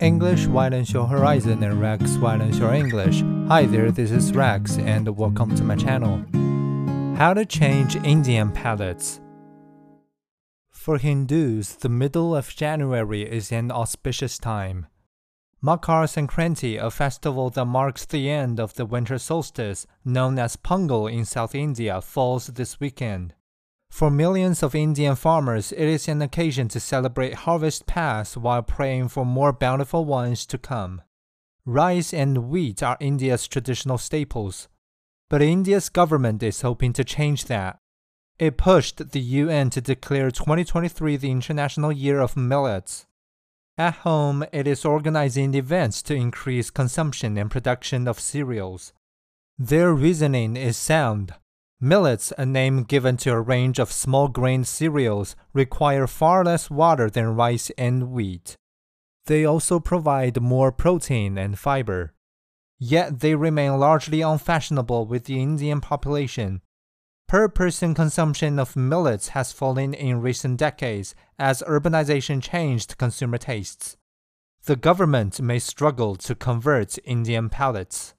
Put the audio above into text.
English widens your horizon and Rex widens your English. Hi there, this is Rex and welcome to my channel. How to change Indian palates. For Hindus, the middle of January is an auspicious time. Makar Sankranti, a festival that marks the end of the winter solstice, known as Pongal in South India, falls this weekend. For millions of Indian farmers, it is an occasion to celebrate harvest past while praying for more bountiful ones to come. Rice and wheat are India's traditional staples, but India's government is hoping to change that. It pushed the UN to declare 2023 the International Year of Millets. At home, it is organizing events to increase consumption and production of cereals. Their reasoning is sound. Millets, a name given to a range of small grain cereals, require far less water than rice and wheat. They also provide more protein and fiber. Yet they remain largely unfashionable with the Indian population. Per person consumption of millets has fallen in recent decades as urbanization changed consumer tastes. The government may struggle to convert Indian palates.